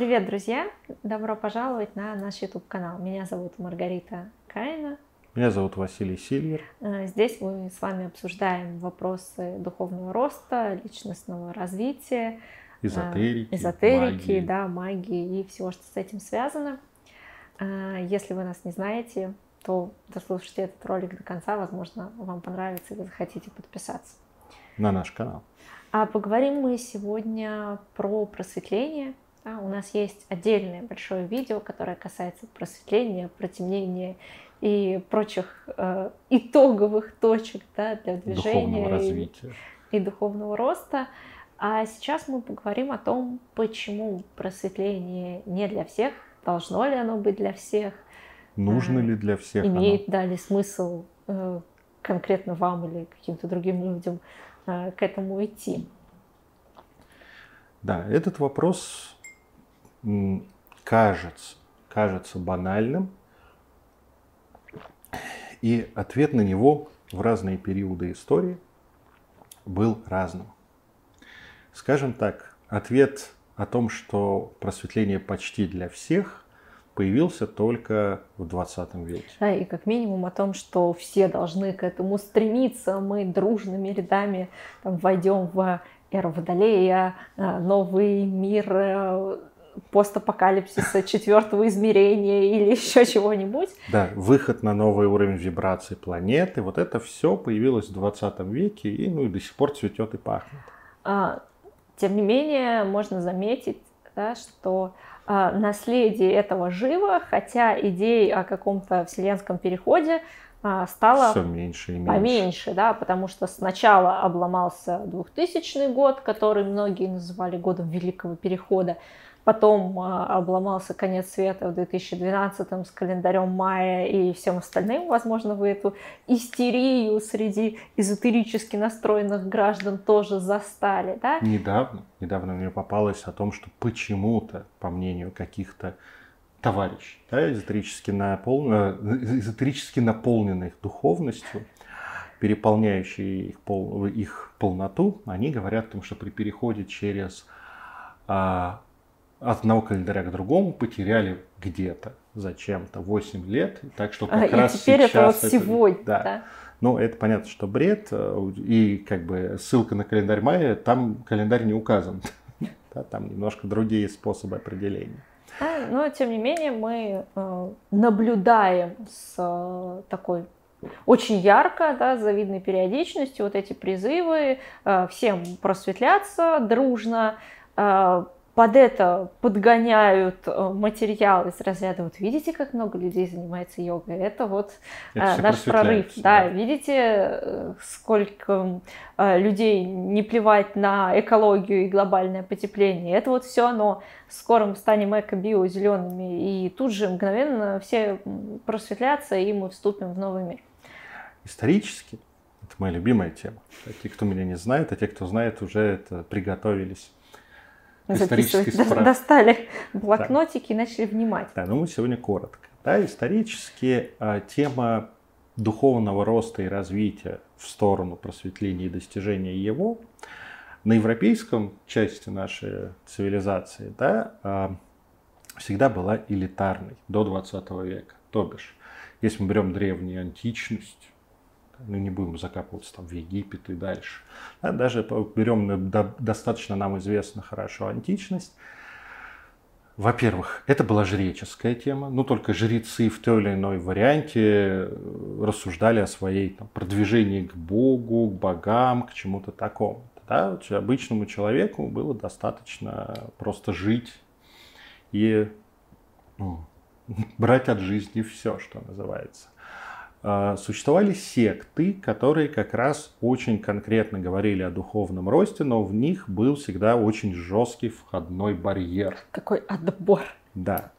Привет, друзья! Добро пожаловать на наш YouTube-канал. Меня зовут Маргарита Каина. Меня зовут Василий Сильвер. Э, здесь мы с вами обсуждаем вопросы духовного роста, личностного развития, э, эзотерики, эзотерики магии. Да, магии и всего, что с этим связано. Э, если вы нас не знаете, то дослушайте этот ролик до конца. Возможно, вам понравится и вы захотите подписаться. На наш канал. А поговорим мы сегодня про просветление. Да, у нас есть отдельное большое видео, которое касается просветления, протемнения и прочих э, итоговых точек да, для движения духовного и, и духовного роста. А сейчас мы поговорим о том, почему просветление не для всех, должно ли оно быть для всех, нужно э, ли для всех, имеет оно? да, ли смысл э, конкретно вам или каким-то другим людям Э, к этому идти? Да, этот вопрос кажется, кажется банальным, и ответ на него в разные периоды истории был разным. Скажем так, ответ о том, что просветление почти для всех, появился только в 20 веке. Да, и как минимум о том, что все должны к этому стремиться, мы дружными рядами там, войдем в эру Водолея, э, новый мир э, постапокалипсиса четвертого измерения или еще чего-нибудь. Да, выход на новый уровень вибрации планеты, вот это все появилось в 20 веке и, ну, и до сих пор цветет и пахнет. А, тем не менее, можно заметить, да, что а, наследие этого живо, хотя идей о каком-то вселенском переходе а, стало Все меньше и меньше. поменьше, да, потому что сначала обломался 2000 год, который многие называли годом Великого Перехода, Потом а, обломался конец света в 2012 с календарем мая и всем остальным. Возможно, вы эту истерию среди эзотерически настроенных граждан тоже застали, да? Недавно, недавно мне попалось о том, что почему-то, по мнению каких-то товарищей, да, эзотерически, напол... Э, эзотерически наполненных духовностью, переполняющие их, пол... их полноту, они говорят о том, что при переходе через а, от одного календаря к другому потеряли где-то зачем-то 8 лет. Так что как а, раз и теперь сейчас это вот сегодня. Да. да. Ну, это понятно, что бред. Э, и как бы ссылка на календарь мая, там календарь не указан. Да, там немножко другие способы определения. Да, но тем не менее мы э, наблюдаем с э, такой очень ярко, да, с завидной периодичностью вот эти призывы всем просветляться дружно, под это подгоняют э, материал из разряда, вот видите, как много людей занимается йогой, это вот это а, наш прорыв. Да, да, видите, э, сколько людей не плевать на экологию и глобальное потепление. Это вот все оно. Скоро мы станем эко-био зелеными, и тут же мгновенно все просветлятся, и мы вступим в новый мир. Исторически, это моя любимая тема. А те, кто меня не знает, а те, кто знает, уже это приготовились исторический справ... Достали блокнотики да. и начали внимать. Да, но мы сегодня коротко. Да, исторически а, тема духовного роста и развития в сторону просветления и достижения его на европейском части нашей цивилизации да, а, всегда была элитарной до 20 века. То бишь, если мы берем древнюю античность, ну, не будем закапываться там в Египет и дальше. Да, даже берем достаточно нам известно хорошо античность. Во-первых, это была жреческая тема, ну только жрецы в той или иной варианте э, рассуждали о своей там, продвижении к Богу, к богам, к чему-то такому. Да? Обычному человеку было достаточно просто жить и ну, брать от жизни все, что называется. А, существовали секты, которые как раз очень конкретно говорили о духовном росте, но в них был всегда очень жесткий входной барьер. Какой отбор. Да.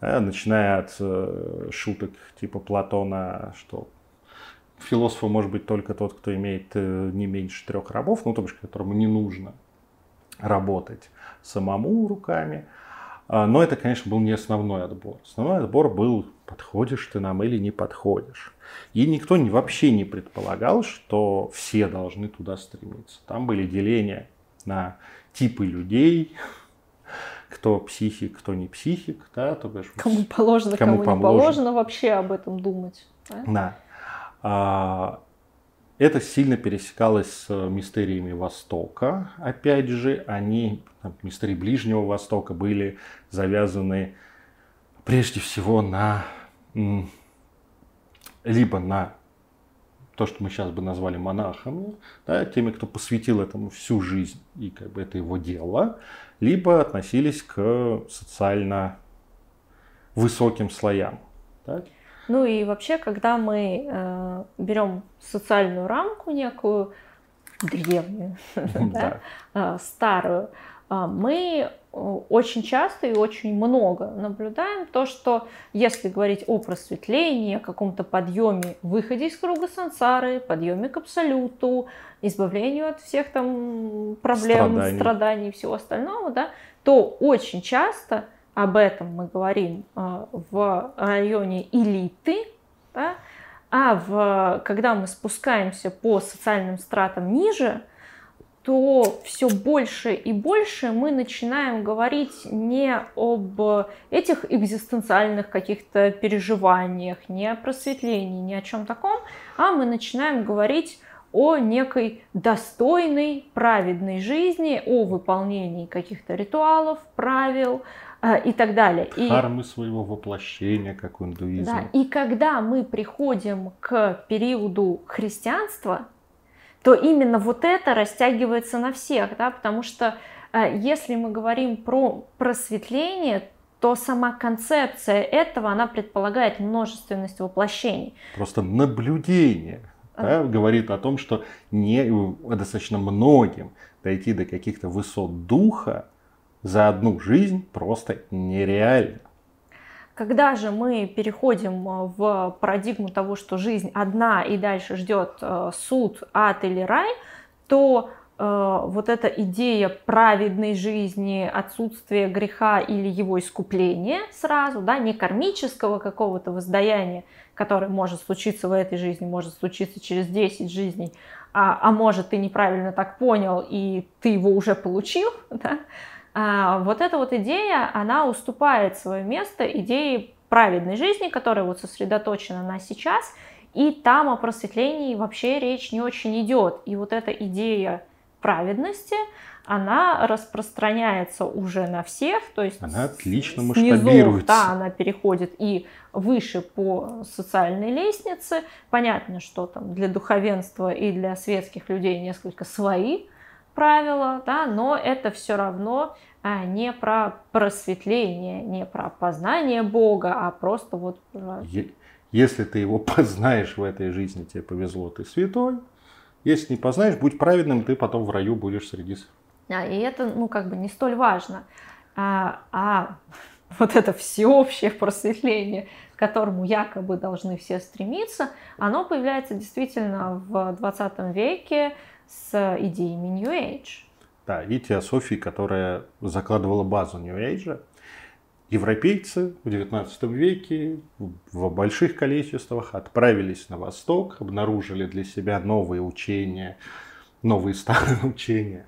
начиная от э, шуток типа Платона, что философом может быть только тот, кто имеет э, не меньше трех рабов, ну, то бишь, которому не нужно работать самому руками. А, но это, конечно, был не основной отбор. Основной отбор был, подходишь ты нам или не подходишь. И никто вообще не предполагал, что все должны туда стремиться. Там были деления на типы людей, кто психик, кто не психик, да, то бишь, кому положено, кому, кому не положено вообще об этом думать. Да. да. Это сильно пересекалось с мистериями Востока. Опять же, они, мистерии Ближнего Востока были завязаны прежде всего на либо на то, что мы сейчас бы назвали монахами, да, теми, кто посвятил этому всю жизнь, и как бы это его дело, либо относились к социально высоким слоям. Так? Ну и вообще, когда мы э, берем социальную рамку некую, древнюю, да, э, старую, э, мы очень часто и очень много наблюдаем то, что если говорить о просветлении, о каком-то подъеме, выходе из круга сансары, подъеме к абсолюту, избавлению от всех там проблем, страданий, страданий и всего остального, да, то очень часто об этом мы говорим э, в районе элиты, да, а в, когда мы спускаемся по социальным стратам ниже, то все больше и больше мы начинаем говорить не об этих экзистенциальных каких-то переживаниях, не о просветлении, ни о чем таком, а мы начинаем говорить о некой достойной, праведной жизни, о выполнении каких-то ритуалов, правил и так далее. И, своего воплощения, как в индуизме. Да, и когда мы приходим к периоду христианства, то именно вот это растягивается на всех, да, потому что э, если мы говорим про просветление, то сама концепция этого, она предполагает множественность воплощений. Просто наблюдение да, а. говорит о том, что не, достаточно многим дойти до каких-то высот духа за одну жизнь просто нереально. Когда же мы переходим э, в парадигму того, что жизнь одна и дальше ждет э, суд, ад или рай, то э, вот эта идея праведной жизни, отсутствия греха или его искупления сразу, да, не кармического какого-то воздаяния, которое может случиться в этой жизни, может случиться через 10 жизней, а, а может ты неправильно так понял и ты его уже получил, да, вот эта вот идея, она уступает свое место идее праведной жизни, которая вот сосредоточена на сейчас, и там о просветлении вообще речь не очень идет. И вот эта идея праведности, она распространяется уже на всех, то есть она отлично масштабируется. да, она переходит и выше по социальной лестнице. Понятно, что там для духовенства и для светских людей несколько свои правила, да, но это все равно а, не про просветление, не про познание Бога, а просто вот. Если ты его познаешь в этой жизни, тебе повезло, ты святой. Если не познаешь, будь праведным, ты потом в раю будешь среди... А, и это, ну, как бы не столь важно. А, а вот это всеобщее просветление, к которому якобы должны все стремиться, оно появляется действительно в 20 веке, с идеями New Age. Да, и теософии, которая закладывала базу New Age. Европейцы в XIX веке в больших количествах отправились на восток, обнаружили для себя новые учения, новые старые учения.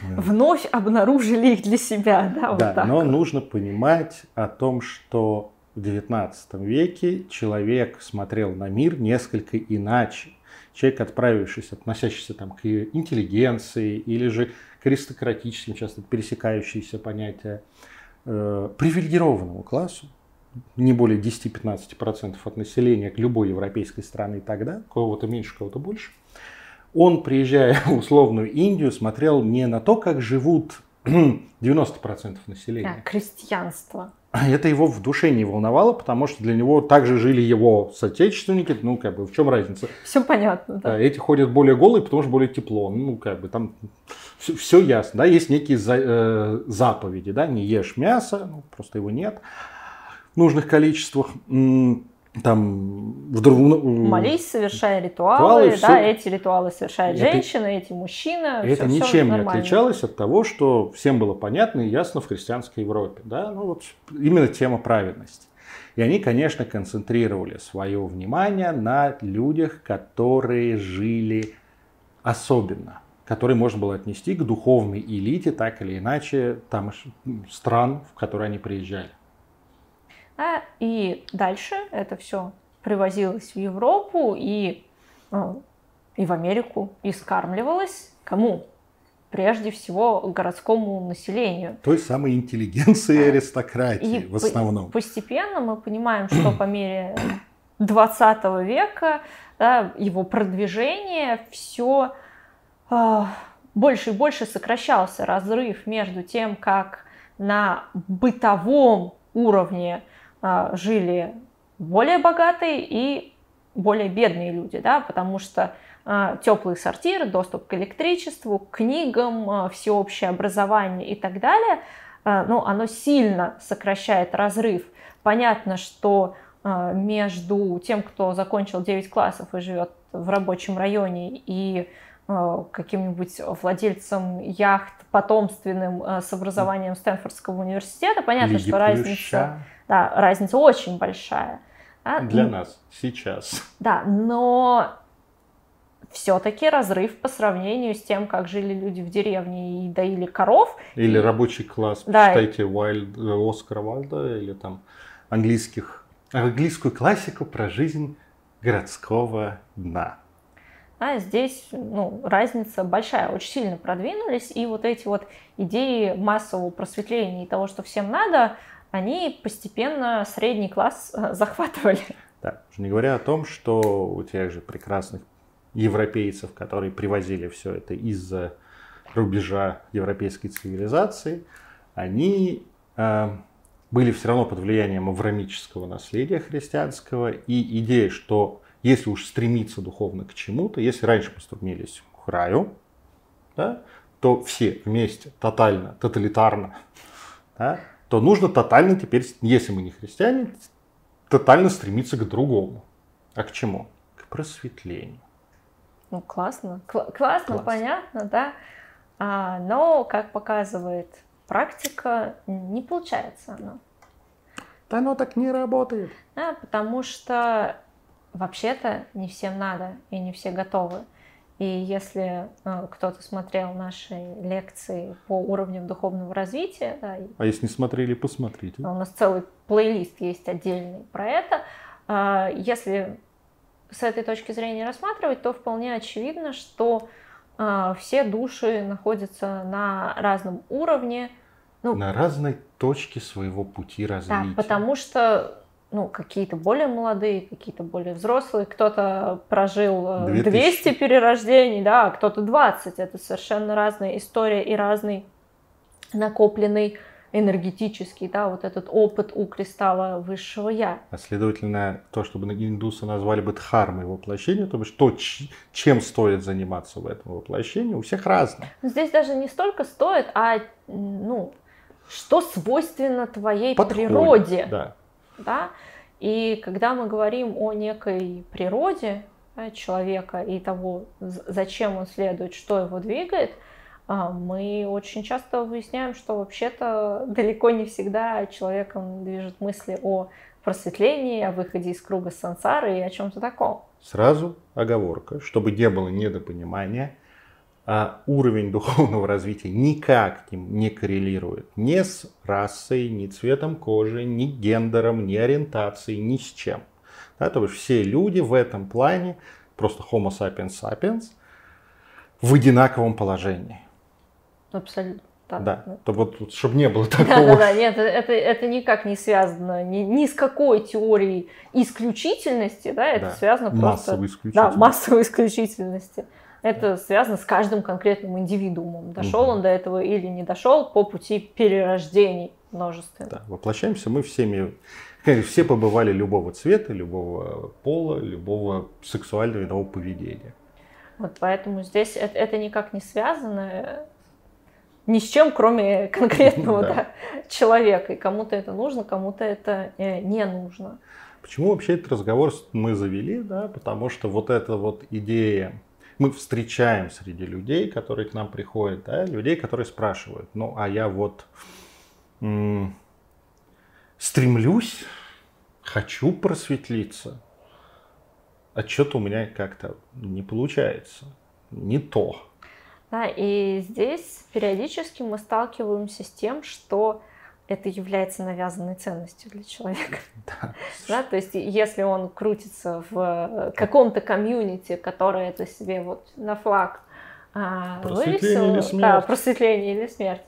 Вновь обнаружили их для себя, да, вот да так. но нужно понимать о том, что в XIX веке человек смотрел на мир несколько иначе человек, отправившийся, относящийся там, к интеллигенции или же к аристократическим, часто пересекающиеся понятия, э, привилегированному классу, не более 10-15% от населения любой европейской страны тогда, кого-то меньше, кого-то больше, он, приезжая в условную Индию, смотрел не на то, как живут 90% населения. Да, крестьянство. Это его в душе не волновало, потому что для него также жили его соотечественники. Ну, как бы, в чем разница? Все понятно, да. Эти ходят более голые, потому что более тепло. Ну, как бы, там все, все ясно. Да, есть некие за, э, заповеди, да, не ешь мясо, ну, просто его нет в нужных количествах там в другом... Молись, совершая ритуалы, ритуалы да, все... эти ритуалы совершает это... женщина, эти мужчина. Это все, ничем все не отличалось от того, что всем было понятно и ясно в христианской Европе. Да? Ну, вот именно тема праведности. И они, конечно, концентрировали свое внимание на людях, которые жили особенно. который можно было отнести к духовной элите, так или иначе, там стран, в которые они приезжали. А, и дальше это все привозилось в Европу и, ну, и в Америку, и скармливалось кому? Прежде всего городскому населению. Той самой интеллигенции и аристократии и в основном. Постепенно мы понимаем, что по мере 20 века да, его продвижение все а, больше и больше сокращался разрыв между тем, как на бытовом уровне жили более богатые и более бедные люди, да, потому что э, теплый сортир, доступ к электричеству, к книгам, всеобщее образование и так далее, ну, оно сильно сокращает разрыв. Понятно, что между тем, кто закончил 9 классов и живет в рабочем районе, и каким-нибудь владельцем яхт потомственным э, с образованием Стэнфордского университета, понятно, Лиги что разница, да, разница очень большая. Да? Для ну, нас сейчас. Да, но все-таки разрыв по сравнению с тем, как жили люди в деревне и доили коров. Или и... рабочий класс, да. почитайте Уайлд, э, Оскара Вальда или там английских, английскую классику про жизнь городского дна. А здесь ну, разница большая, очень сильно продвинулись, и вот эти вот идеи массового просветления и того, что всем надо, они постепенно средний класс э, захватывали. Да, уже не говоря о том, что у тех же прекрасных европейцев, которые привозили все это из-за рубежа европейской цивилизации, они э, были все равно под влиянием аврамического наследия христианского, и идея, что если уж стремиться духовно к чему-то, если раньше мы стремились к раю, да, то все вместе, тотально, тоталитарно, да, то нужно тотально теперь, если мы не христиане, тотально стремиться к другому. А к чему? К просветлению. Ну, классно. Кл- классно, классно, понятно, да. А, но, как показывает практика, не получается оно. Да оно так не работает. Да, потому что вообще-то не всем надо и не все готовы. И если э, кто-то смотрел наши лекции по уровням духовного развития, да, а если не смотрели, посмотрите. У нас целый плейлист есть отдельный про это. Э, если с этой точки зрения рассматривать, то вполне очевидно, что э, все души находятся на разном уровне. Ну, на разной точке своего пути развития. Да, потому что ну, какие-то более молодые, какие-то более взрослые. Кто-то прожил 2000. Э, 200 перерождений, да, а кто-то 20. Это совершенно разная история и разный накопленный энергетический, да, вот этот опыт у кристалла высшего я. А следовательно, то, чтобы индусы назвали бы дхармой воплощения, то есть то, чем стоит заниматься в этом воплощении, у всех разное. Здесь даже не столько стоит, а ну, что свойственно твоей Подходит, природе. Да да? И когда мы говорим о некой природе да, человека и того, зачем он следует, что его двигает, а, мы очень часто выясняем, что вообще-то далеко не всегда человеком движет мысли о просветлении, о выходе из круга сансары и о чем-то таком. Сразу оговорка, чтобы не было недопонимания а уровень духовного развития никак не коррелирует ни с расой, ни цветом кожи, ни гендером, ни ориентацией, ни с чем. Да, то есть все люди в этом плане, просто homo sapiens sapiens, в одинаковом положении. Абсолютно. Да, да. То вот, чтобы не было такого. Да, да, да, нет, это, это никак не связано ни, ни с какой теорией исключительности, да, это да. связано просто... Массовой исключительности. Да, массовой исключительности. Это связано с каждым конкретным индивидуумом. Дошел угу. он до этого или не дошел по пути перерождений множественных. Да, воплощаемся мы всеми, все побывали любого цвета, любого пола, любого сексуального иного поведения. Вот поэтому здесь это, это никак не связано ни с чем, кроме конкретного да. Да, человека. И кому-то это нужно, кому-то это э, не нужно. Почему вообще этот разговор мы завели? Да? Потому что вот эта вот идея мы встречаем среди людей, которые к нам приходят, да, людей, которые спрашивают, ну, а я вот м- стремлюсь, хочу просветлиться, а что-то у меня как-то не получается, не то. Да, и здесь периодически мы сталкиваемся с тем, что это является навязанной ценностью для человека. Да. да, то есть если он крутится в каком-то комьюнити, которое это себе вот на флаг а, вывесил, или да, просветление или смерть,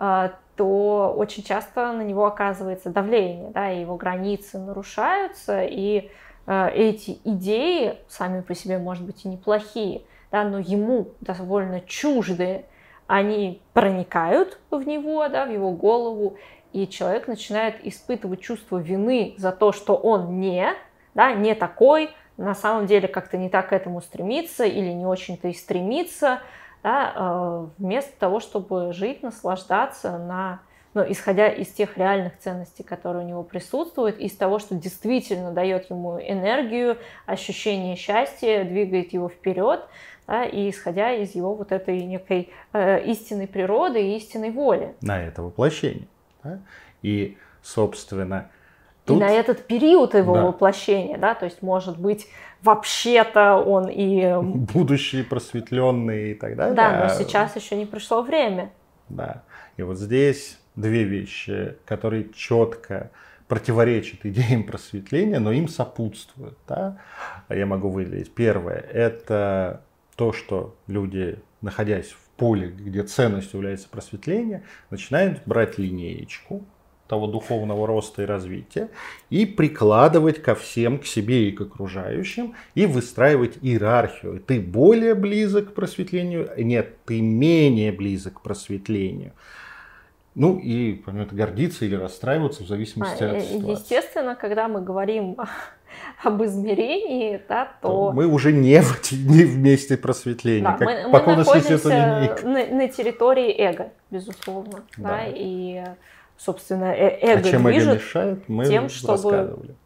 а, то очень часто на него оказывается давление, да, и его границы нарушаются, и а, эти идеи сами по себе, может быть, и неплохие, да, но ему довольно чуждые, они проникают в него, да, в его голову, и человек начинает испытывать чувство вины за то, что он не, да, не такой, на самом деле как-то не так к этому стремится или не очень-то и стремится, да, э, вместо того, чтобы жить, наслаждаться на, ну, исходя из тех реальных ценностей, которые у него присутствуют, из того, что действительно дает ему энергию, ощущение счастья, двигает его вперед, да, и исходя из его вот этой некой э, истинной природы и истинной воли. На это воплощение. Да? И, собственно, Тут... И на этот период его да. воплощения, да, то есть, может быть, вообще-то он и... Будущий просветленный и так далее. Да, но сейчас еще не пришло время. Да. И вот здесь две вещи, которые четко противоречат идеям просветления, но им сопутствуют. Да? Я могу выделить. Первое – это то, что люди, находясь в поле, где ценностью является просветление, начинают брать линеечку, того духовного роста и развития, и прикладывать ко всем, к себе и к окружающим, и выстраивать иерархию. Ты более близок к просветлению, нет, ты менее близок к просветлению. Ну и, понятно, гордиться или расстраиваться в зависимости а, от ситуации. Естественно, когда мы говорим об измерении, да, то... мы уже не в, не в месте просветления. Да, как, мы, мы находимся на, на территории эго, безусловно. Да. Да, и собственно, э эго а чем эго мешает, мы тем, чтобы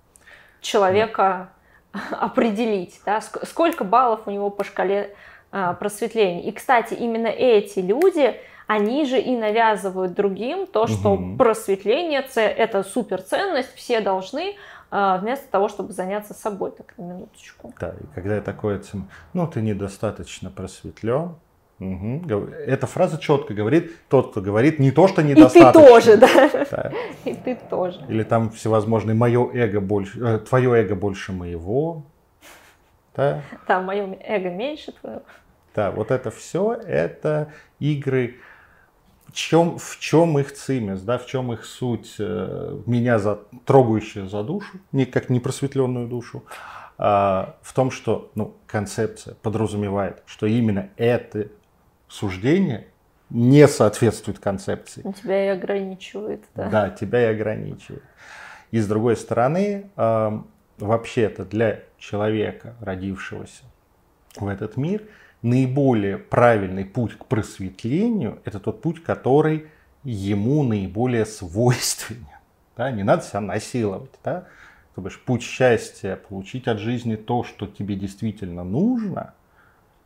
человека да. определить, да, сколько баллов у него по шкале а, просветления. И, кстати, именно эти люди, они же и навязывают другим то, что угу. просветление – это суперценность, все должны, а, вместо того, чтобы заняться собой, так на минуточку. Да, и когда я такой, ну, ты недостаточно просветлен, Угу. Эта фраза четко говорит, тот, кто говорит не то, что недостаточно. И ты тоже, да. да. И ты тоже. Или там всевозможные мое эго больше, э, твое эго больше моего. Да, да мое эго меньше твоего. Да, вот это все, это игры, чем, в чем их цимес, да, в чем их суть, э, меня за, трогающая за душу, не как непросветленную душу, а в том, что ну, концепция подразумевает, что именно это суждение не соответствует концепции. Тебя и ограничивает, да. Да, тебя и ограничивает. И с другой стороны, э, вообще это для человека, родившегося в этот мир, наиболее правильный путь к просветлению – это тот путь, который ему наиболее свойственен. Да? Не надо себя насиловать. Да? То бишь, путь счастья, получить от жизни то, что тебе действительно нужно –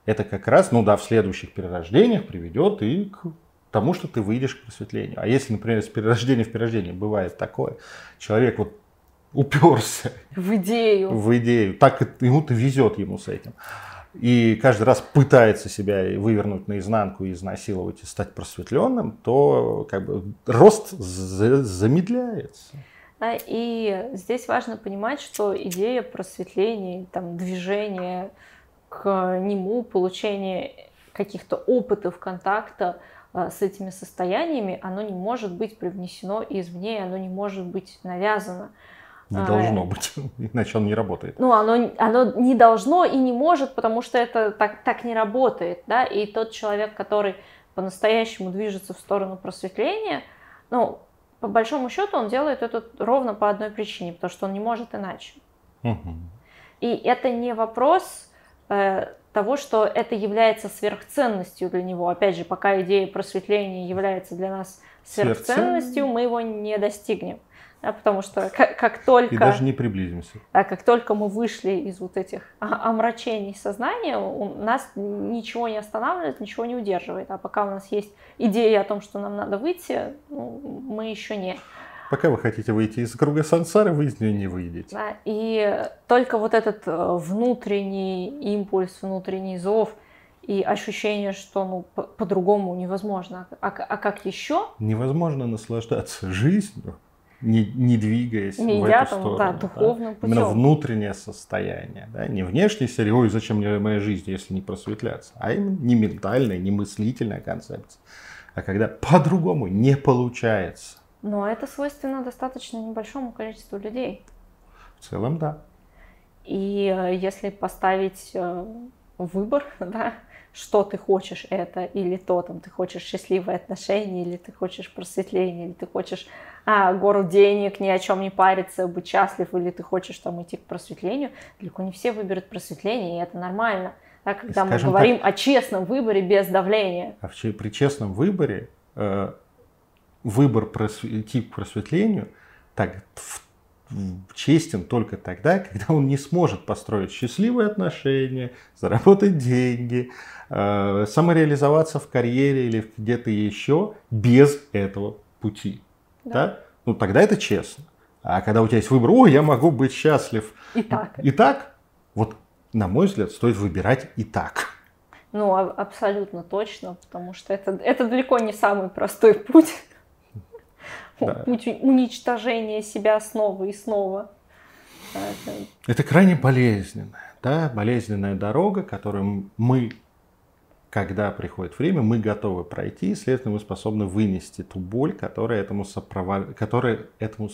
это как раз, ну да, в следующих перерождениях приведет и к тому, что ты выйдешь к просветлению. А если, например, с перерождения в перерождение бывает такое, человек вот уперся в идею, в идею, так ему-то везет ему с этим. И каждый раз пытается себя вывернуть наизнанку, изнасиловать и стать просветленным, то как бы рост замедляется. И здесь важно понимать, что идея просветления, там, движения к нему получение каких-то опытов контакта э, с этими состояниями, оно не может быть привнесено извне, оно не может быть навязано. Не а, должно быть, иначе он не работает. Ну, оно, оно не должно и не может, потому что это так, так не работает, да, и тот человек, который по-настоящему движется в сторону просветления, ну, по большому счету он делает это ровно по одной причине, потому что он не может иначе. Угу. И это не вопрос Э, того, что это является сверхценностью для него. Опять же, пока идея просветления является для нас сверхценностью, мы его не достигнем. Да, потому что как, как только... И даже не приблизимся. Да, как только мы вышли из вот этих омрачений сознания, у нас ничего не останавливает, ничего не удерживает. А пока у нас есть идея о том, что нам надо выйти, ну, мы еще не. Пока вы хотите выйти из круга сансары, вы из нее не выйдете. Да, и только вот этот э, внутренний импульс, внутренний зов и ощущение, что ну, по- по-другому невозможно. А, а как еще? Невозможно наслаждаться жизнью, не, не двигаясь не в эту там, сторону. да, духовным да? путем. Именно внутреннее состояние. Да? Не внешний серии, ой, зачем мне моя жизнь, если не просветляться. А именно не ментальная, не мыслительная концепция. А когда по-другому не получается. Но это свойственно достаточно небольшому количеству людей. В целом, да. И э, если поставить э, выбор, да, что ты хочешь, это или то, там, ты хочешь счастливые отношения, или ты хочешь просветления, или ты хочешь а, гору денег, ни о чем не париться, быть счастлив, или ты хочешь там идти к просветлению, далеко не все выберут просветление, и это нормально. Да, когда мы Скажем говорим о честном выборе без давления. А при честном выборе э, выбор просв- идти к просветлению так, в- честен только тогда, когда он не сможет построить счастливые отношения, заработать деньги, э, самореализоваться в карьере или где-то еще без этого пути. Да. Ну тогда это честно. А когда у тебя есть выбор, о, я могу быть счастлив Итак. и так, вот на мой взгляд, стоит выбирать и так. Ну, а- абсолютно точно, потому что это, это далеко не самый простой путь. Да. Путь уничтожения себя снова и снова. Это- крайне болезненная, да, болезненная дорога, которую мы, когда приходит время, мы готовы пройти, и, следовательно, мы способны вынести ту боль, которая этому, сопрова- которая этому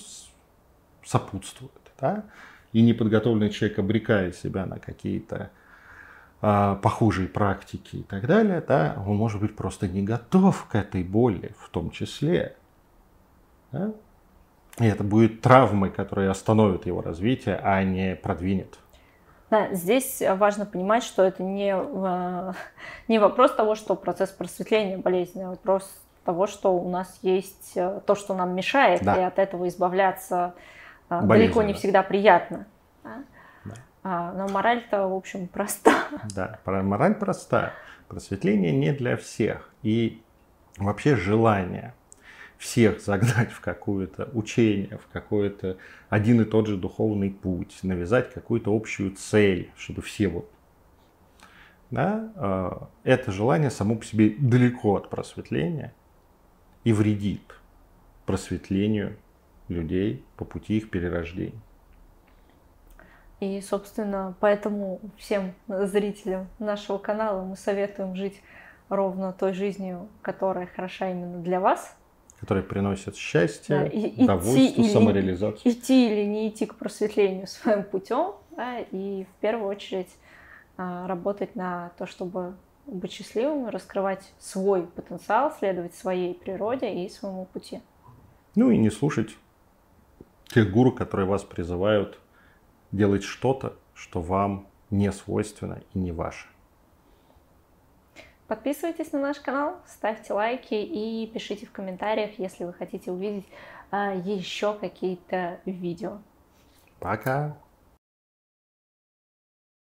сопутствует. Да? И неподготовленный человек, обрекая себя на какие-то а, похожие практики и так далее, да, он может быть просто не готов к этой боли в том числе. Да? И это будет травмой, которая остановит его развитие, а не продвинет. Да, здесь важно понимать, что это не, э, не вопрос того, что процесс просветления болезненный, а вопрос того, что у нас есть э, то, что нам мешает, Да. и от этого избавляться э, далеко Болезненно. не всегда приятно. да. Да. А, но мораль-то, в общем, проста. Да, мораль проста. Просветление не для всех. И вообще желание всех загнать в какое-то учение, в какой-то один и тот же духовный путь, навязать какую-то общую цель, чтобы все вот... Да, э, это желание само по себе далеко от просветления и вредит просветлению людей по пути их перерождения. И, собственно, поэтому всем зрителям нашего канала мы советуем жить ровно той жизнью, которая хороша именно для вас. Которые приносят счастье, Да, и- идти удовольствие, или- самореализацию. Идти или не идти к просветлению своим путем, да, и в первую очередь а, работать на то, чтобы быть счастливым, раскрывать свой потенциал, следовать своей природе и своему пути. Ну и не слушать тех гуру, которые вас призывают делать что-то, что вам не свойственно и не ваше. Подписывайтесь на наш канал, ставьте лайки и пишите в комментариях, если вы хотите увидеть а, еще какие-то видео. Пока!